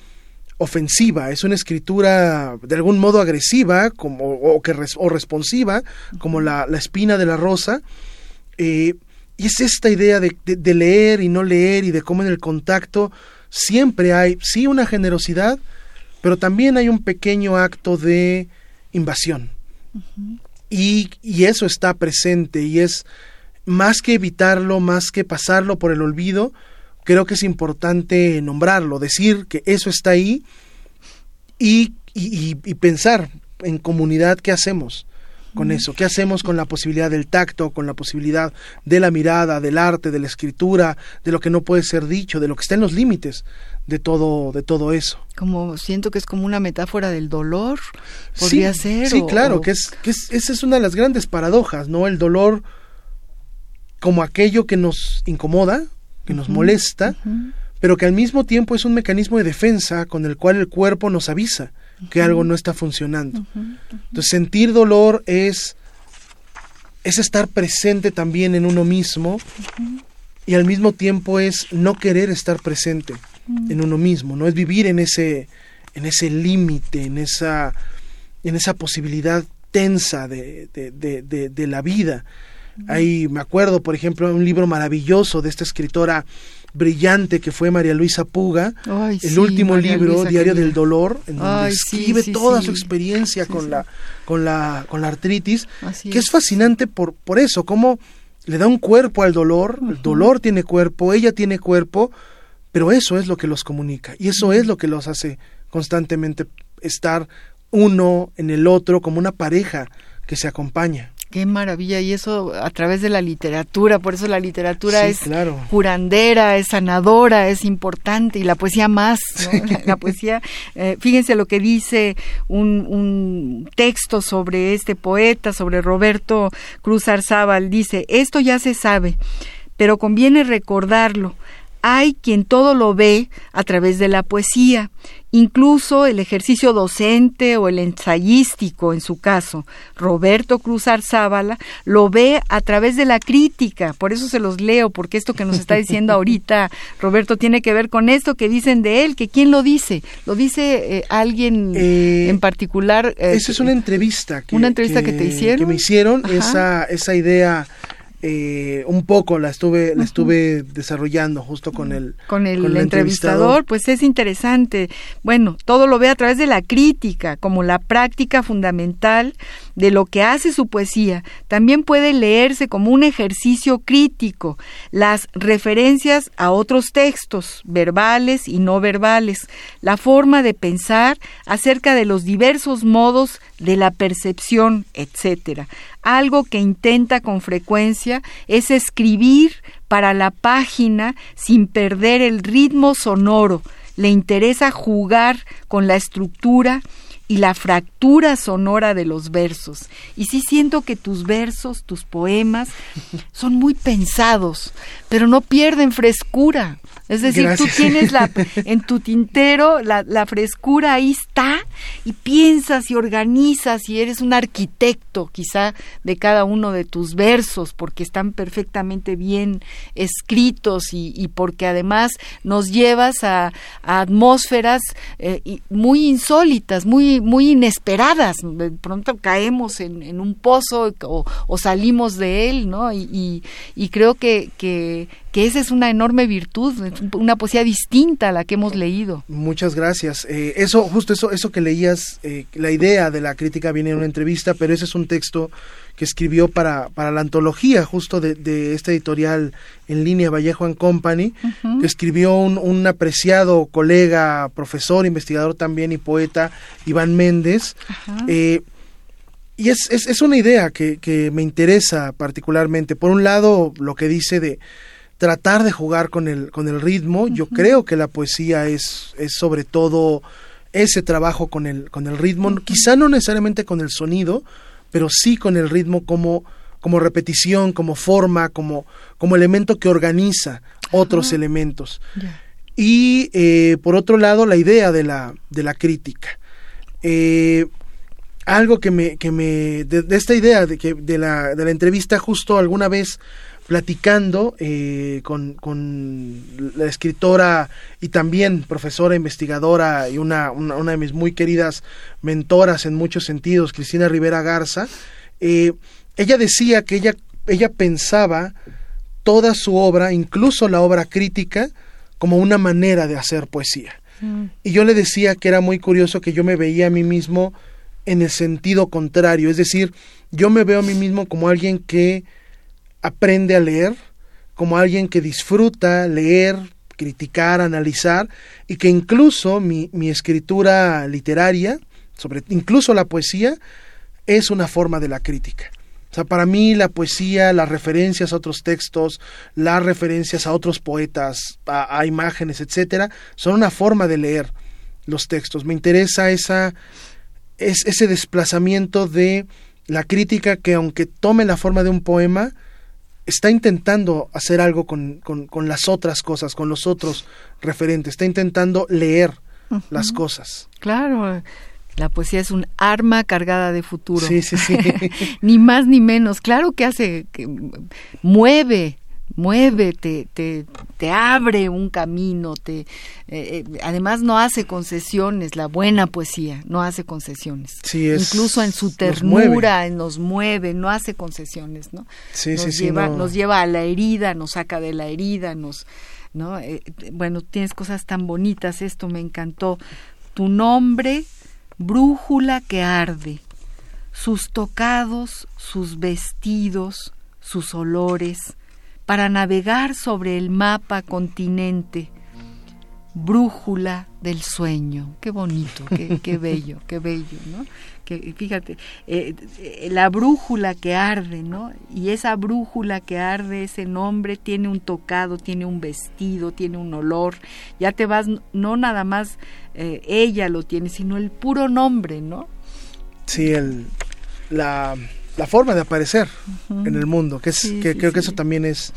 ofensiva, es una escritura de algún modo agresiva como, o, que o responsiva, como la, la, espina de la rosa. Eh, y es esta idea de, de, leer y no leer y de cómo en el contacto siempre hay, sí, una generosidad, pero también hay un pequeño acto de invasión. y, y eso está presente y es más que evitarlo, más que pasarlo por el olvido, creo que es importante nombrarlo, decir que eso está ahí y, pensar en comunidad qué hacemos con eso, qué hacemos con la posibilidad del tacto, con la posibilidad de la mirada, del arte, de la escritura, de lo que no puede ser dicho, de lo que está en los límites de todo, de todo eso. Como siento que es como una metáfora del dolor, podría ser. Sí, claro, que es, que es, esa es una de las grandes paradojas, ¿no? El dolor como aquello que nos incomoda, que nos molesta, pero que al mismo tiempo es un mecanismo de defensa con el cual el cuerpo nos avisa que algo no está funcionando. Entonces sentir dolor es es estar presente también en uno mismo y al mismo tiempo es no querer estar presente en uno mismo, no es vivir en ese en ese límite, en esa en esa posibilidad tensa de, de, de la vida. Ahí me acuerdo, por ejemplo, un libro maravilloso de esta escritora brillante que fue María Luisa Puga, el último libro, Diario del Dolor, en donde escribe toda su experiencia con la con la con la artritis, que es. fascinante por por eso, cómo le da un cuerpo al dolor, el dolor tiene cuerpo, ella tiene cuerpo, pero eso es lo que los comunica y eso es lo que los hace constantemente estar uno en el otro como una pareja que se acompaña. Qué maravilla, y eso a través de la literatura, por eso la literatura Sí, es claro. curandera, es sanadora, es importante, y la poesía más, ¿no? la, la poesía, eh, fíjense lo que dice un, un texto sobre este poeta, sobre Roberto Cruz Arzábal, dice, esto ya se sabe, pero conviene recordarlo. Hay quien todo lo ve a través de la poesía, incluso el ejercicio docente o el ensayístico en su caso. Roberto Cruz Arzábala lo ve a través de la crítica, por eso se los leo, porque esto que nos está diciendo ahorita Roberto tiene que ver con esto que dicen de él, que quién lo dice, lo dice eh, alguien Eh, en particular. eh, Esa es una entrevista que, ¿Una entrevista que te hicieron? que me hicieron Ajá. esa esa idea eh, un poco la estuve la estuve desarrollando justo con el con el con entrevistador, pues es interesante. Bueno, todo lo ve a través de la crítica, como la práctica fundamental de lo que hace su poesía. También puede leerse como un ejercicio crítico, las referencias a otros textos, verbales y no verbales, la forma de pensar acerca de los diversos modos de la percepción, etcétera. Algo que intenta con frecuencia es escribir para la página sin perder el ritmo sonoro. Le interesa jugar con la estructura y la fractura sonora de los versos. Y sí siento que tus versos, tus poemas, son muy pensados, pero no pierden frescura. Es decir, Gracias. tú tienes la, en tu tintero la, la frescura ahí está y piensas y organizas y eres un arquitecto quizá de cada uno de tus versos porque están perfectamente bien escritos y, y porque además nos llevas a, a atmósferas eh, muy insólitas, muy, muy inesperadas. De pronto caemos en, en un pozo o, o salimos de él, ¿no? Y, y- y creo que, que, que esa es una enorme virtud, es una poesía distinta a la que hemos leído. Muchas gracias. Eh, eso, justo eso, eso que leías, eh, la idea de la crítica viene en una entrevista, pero ese es un texto que escribió para, para la antología justo de, de esta editorial en línea Vallejo and Company, que escribió un, un apreciado colega, profesor, investigador también y poeta, Iván Méndez. Eh, y es, es, es una idea que, que me interesa particularmente. Por un lado, lo que dice de tratar de jugar con el, con el ritmo. Yo creo que la poesía es, es sobre todo ese trabajo con el, con el ritmo, quizá no necesariamente con el sonido, pero sí con el ritmo como, como repetición, como forma, como, como elemento que organiza otros elementos. Y eh, por otro lado, la idea de la, de la crítica. Eh, algo que me, que me de, de esta idea de que de la, de la entrevista justo alguna vez platicando eh, con, con la escritora y también profesora investigadora y una, una, una de mis muy queridas mentoras en muchos sentidos, Cristina Rivera Garza, eh, ella decía que ella, ella pensaba toda su obra, incluso la obra crítica, como una manera de hacer poesía. Y yo le decía que era muy curioso que yo me veía a mí mismo en el sentido contrario, es decir, yo me veo a mí mismo como alguien que aprende a leer, como alguien que disfruta leer, criticar, analizar, y que incluso mi, mi escritura literaria, sobre incluso la poesía, es una forma de la crítica. O sea, para mí la poesía, las referencias a otros textos, las referencias a otros poetas, a, a imágenes, etcétera, son una forma de leer los textos. Me interesa esa, es, ese desplazamiento de la crítica que aunque tome la forma de un poema, está intentando hacer algo con, con, con las otras cosas, con los otros referentes, está intentando leer las cosas. Claro, la poesía es un arma cargada de futuro. Sí, sí, sí. ni más ni menos. Claro que hace, que mueve, mueve, te, te, te abre un camino, te, eh, eh, además no hace concesiones, la buena poesía no hace concesiones. Sí, es- Incluso en su nos mueve. ternura, nos mueve, no hace concesiones, ¿no? Sí, nos sí, sí, lleva, no. nos lleva a la herida, nos saca de la herida, nos, ¿no? Eh, bueno, tienes cosas tan bonitas, esto me encantó. Tu nombre, brújula que arde, sus tocados, sus vestidos, sus olores, para navegar sobre el mapa continente, brújula del sueño. Qué bonito, qué, qué bello, qué bello, ¿no? Que fíjate, eh, eh, la brújula que arde, ¿no? Y esa brújula que arde, ese nombre, tiene un tocado, tiene un vestido, tiene un olor. Ya te vas, no nada más eh, ella lo tiene, sino el puro nombre, ¿no? Sí, el, la, la forma de aparecer en el mundo, que, es, que creo que eso también es,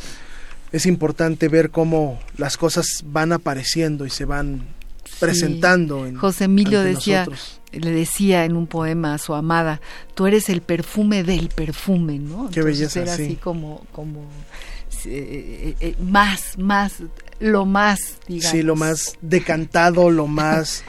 es importante ver cómo las cosas van apareciendo y se van presentando. En, José Emilio decía, le decía en un poema a su amada, tú eres el perfume del perfume, ¿no? Qué belleza, era así como, como eh, eh, más, más, lo más, digamos. Sí, lo más decantado, lo más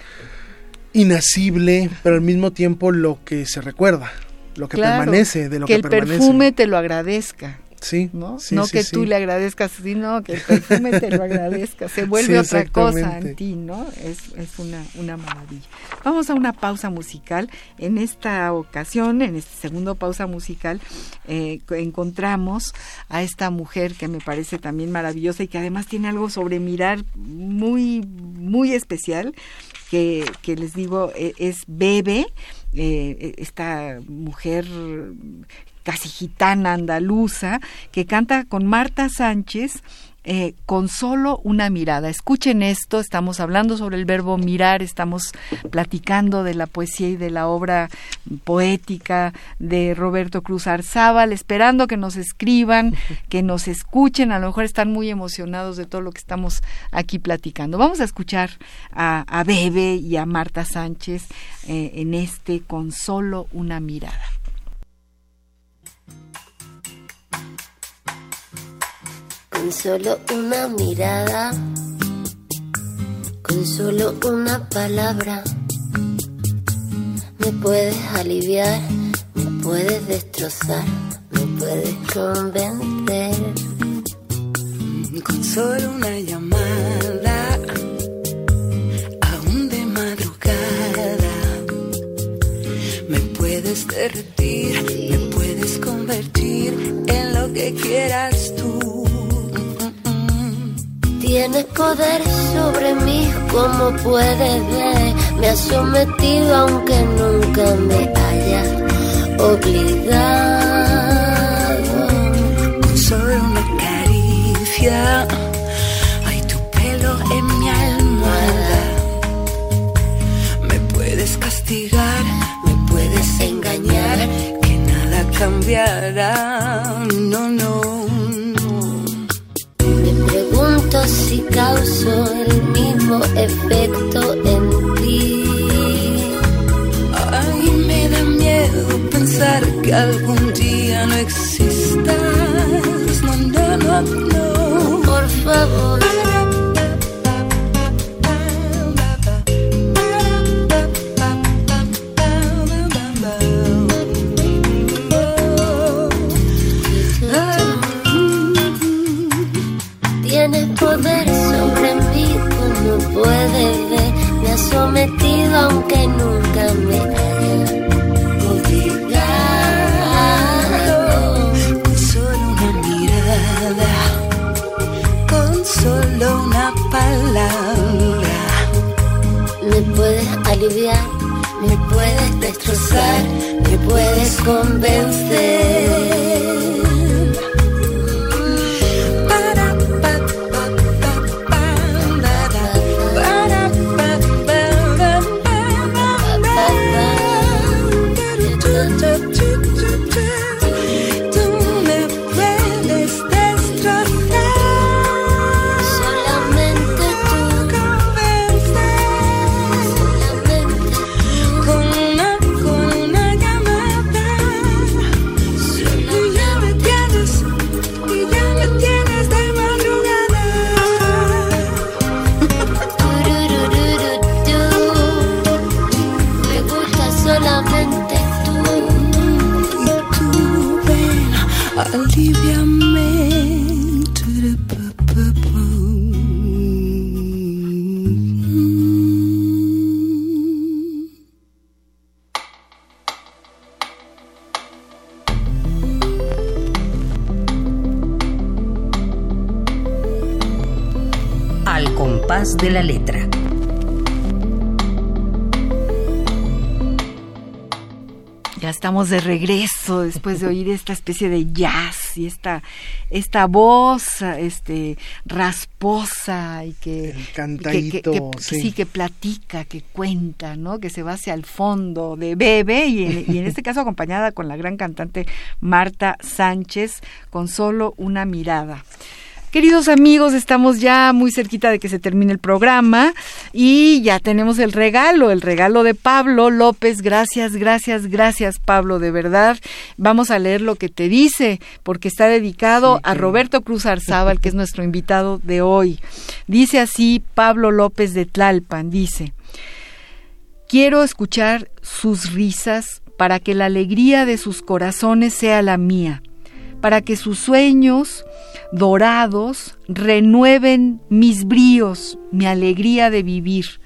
inacible, pero al mismo tiempo lo que se recuerda, lo que permanece de lo que, que el perfume te lo agradezca. Sí, ¿no? no que tú le agradezcas, sino que el perfume te lo agradezca, se vuelve otra cosa en ti, ¿no? Es, es una, una maravilla. Vamos a una pausa musical. En esta ocasión, en esta segunda pausa musical, eh, encontramos a esta mujer que me parece también maravillosa y que además tiene algo sobre mirar muy, muy especial. Que, que les digo, e, es Bebe, eh, esta mujer casi gitana andaluza, que canta con Marta Sánchez. Eh, con solo una mirada. Escuchen esto, estamos hablando sobre el verbo mirar, estamos platicando de la poesía y de la obra poética de Roberto Cruz Arzábal, esperando que nos escriban, que nos escuchen, a lo mejor están muy emocionados de todo lo que estamos aquí platicando. Vamos a escuchar a, Bebe y a Marta Sánchez eh, en este con solo una mirada. Con solo una mirada, con solo una palabra. Me puedes aliviar, me puedes destrozar, me puedes convencer. Con solo una llamada, aún de madrugada, me puedes derretir, me puedes convertir en lo que quieras tú. Tienes poder sobre mí, como puedes ver. Me has sometido aunque nunca me haya obligado. Con solo una caricia, hay tu pelo en mi almohada. Me puedes castigar, me puedes engañar, que nada cambiará. No, no. Mismo de la letra. Ya estamos de regreso después de oír esta especie de jazz y esta, esta voz este, rasposa y que, cantadito, sí. que platica, que cuenta, ¿no? que se va hacia el fondo de Bebe y en, y en este caso acompañada con la gran cantante Marta Sánchez con solo una mirada. Queridos amigos, estamos ya muy cerquita de que se termine el programa y ya tenemos el regalo, el regalo de Pablo López. Gracias, gracias, gracias Pablo, de verdad. Vamos a leer lo que te dice porque está dedicado a Roberto Cruz Arzábal, que es nuestro invitado de hoy. Dice así Pablo López de Tlalpan, dice, quiero escuchar sus risas para que la alegría de sus corazones sea la mía, para que sus sueños dorados renueven mis bríos, mi alegría de vivir.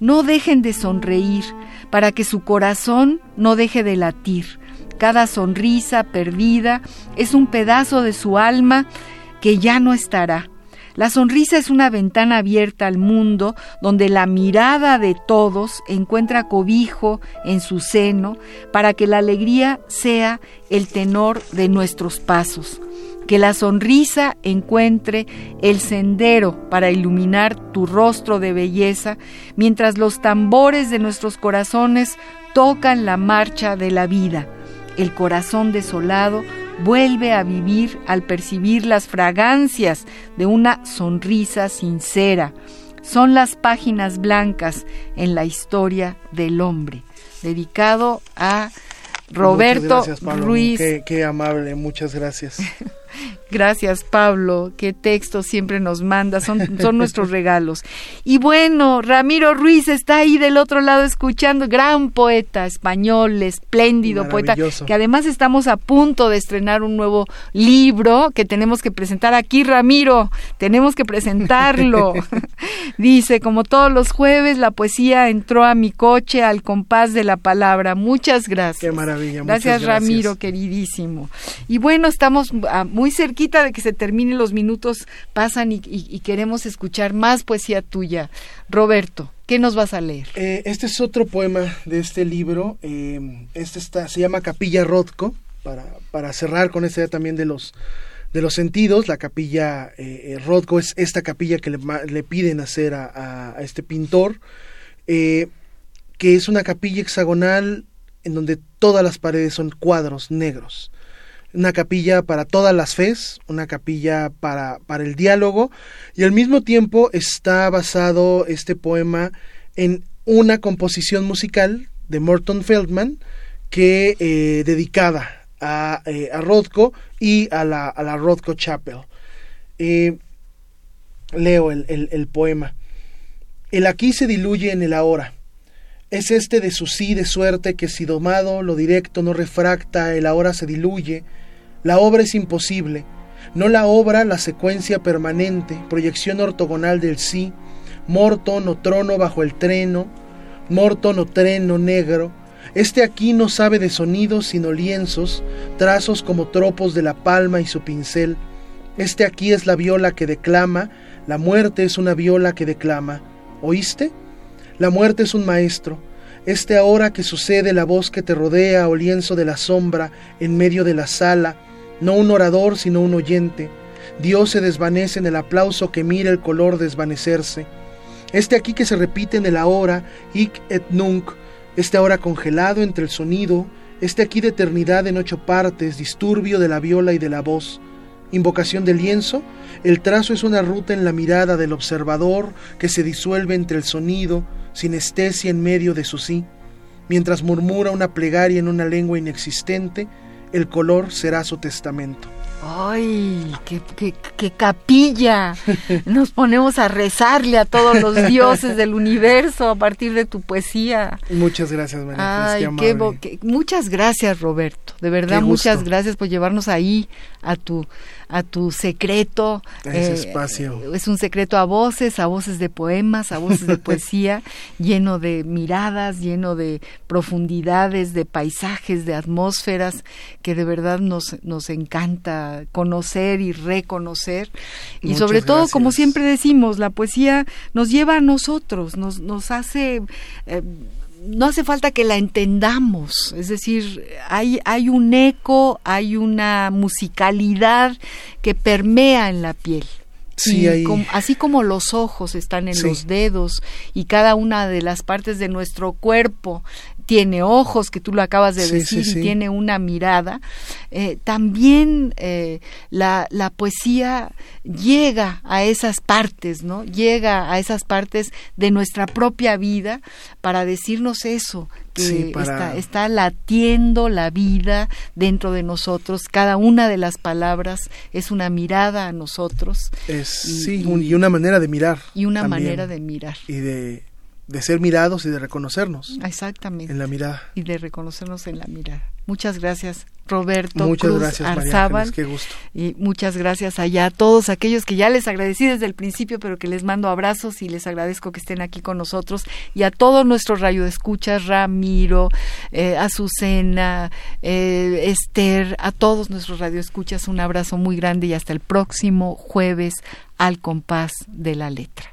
No dejen de sonreír para que su corazón no deje de latir. Cada sonrisa perdida es un pedazo de su alma que ya no estará. La sonrisa es una ventana abierta al mundo donde la mirada de todos encuentra cobijo en su seno para que la alegría sea el tenor de nuestros pasos que la sonrisa encuentre el sendero para iluminar tu rostro de belleza, mientras los tambores de nuestros corazones tocan la marcha de la vida. El corazón desolado vuelve a vivir al percibir las fragancias de una sonrisa sincera. Son las páginas blancas en la historia del hombre, dedicado a Roberto Ruiz. qué amable, muchas gracias. Gracias, Pablo. Qué texto siempre nos manda. Son, son nuestros regalos. Y bueno, Ramiro Ruiz está ahí del otro lado escuchando. Gran poeta español, espléndido poeta. Que además estamos a punto de estrenar un nuevo libro que tenemos que presentar aquí, Ramiro. Tenemos que presentarlo. Dice, como todos los jueves, la poesía entró a mi coche al compás de la palabra. Muchas gracias. Qué maravilla. Gracias, Ramiro, queridísimo. Y bueno, estamos muy cerquita de que se terminen los minutos, pasan y, queremos escuchar más poesía tuya. Roberto, ¿qué nos vas a leer? Eh, este es otro poema de este libro. Eh, este está, se llama Capilla Rothko, para, para cerrar con esta idea también de los de los sentidos, la capilla eh, Rothko es esta capilla que le, piden hacer a, este pintor, que es una capilla hexagonal en donde todas las paredes son cuadros negros una capilla para todas las fes, una capilla para, para el diálogo, y al mismo tiempo está basado este poema en una composición musical de Morton Feldman que eh, dedicada a, eh, a, Rothko y a la, a la Rothko Chapel. Eh, leo el, el poema. El aquí se diluye en el ahora. Es este de su sí de suerte que si domado lo directo no refracta, el ahora se diluye, la obra es imposible, no la obra, la secuencia permanente, proyección ortogonal del sí, morto no trono bajo el treno, morto no treno negro. Este aquí no sabe de sonidos sino lienzos, trazos como tropos de la palma y su pincel. Este aquí es la viola que declama, la muerte es una viola que declama. ¿Oíste? La muerte es un maestro. Este ahora que sucede la voz que te rodea o lienzo de la sombra en medio de la sala, no un orador, sino un oyente. Dios se desvanece en el aplauso que mira el color desvanecerse. Este aquí que se repite en el ahora, hic et nunc, este ahora congelado entre el sonido, este aquí de eternidad en ocho partes, disturbio de la viola y de la voz. Invocación del lienzo, el trazo es una ruta en la mirada del observador que se disuelve entre el sonido, sinestesia en medio de su sí, mientras murmura una plegaria en una lengua inexistente, el color será su testamento. ¡Ay, qué, capilla! Nos ponemos a rezarle a todos los dioses del universo a partir de tu poesía. Muchas gracias, María. Ay, qué, muchas gracias, Roberto. De verdad, muchas gracias por llevarnos ahí a tu a tu secreto. ese eh, espacio. Es un secreto a voces, a voces de poemas, a voces de poesía, lleno de miradas, lleno de profundidades, de paisajes, de atmósferas, que de verdad nos, nos encanta conocer y reconocer. y sobre todo, como siempre decimos, la poesía nos lleva a nosotros, nos, nos hace... Eh, no hace falta que la entendamos, es decir, hay, hay un eco, hay una musicalidad que permea en la piel. Sí, así como los ojos están en los dedos y cada una de las partes de nuestro cuerpo tiene ojos, que tú lo acabas de decir, y tiene una mirada, eh, también eh, la, la, poesía llega a esas partes, ¿no? Llega a esas partes de nuestra propia vida para decirnos eso, que está, está, latiendo la vida dentro de nosotros, cada una de las palabras es una mirada a nosotros. Es, sí, y, una manera de mirar. Y una manera de mirar. Y de de ser mirados y de reconocernos. Exactamente. En la mirada. Y de reconocernos en la mirada. Muchas gracias, Roberto muchas Cruz gracias, Arzábal. qué gusto. Y muchas gracias allá a todos aquellos que ya les agradecí desde el principio, pero que les mando abrazos y les agradezco que estén aquí con nosotros. Y a todos nuestros radioescuchas, Ramiro, eh, Azucena, eh, Esther, a todos nuestros radioescuchas, un abrazo muy grande y hasta el próximo jueves al compás de la letra.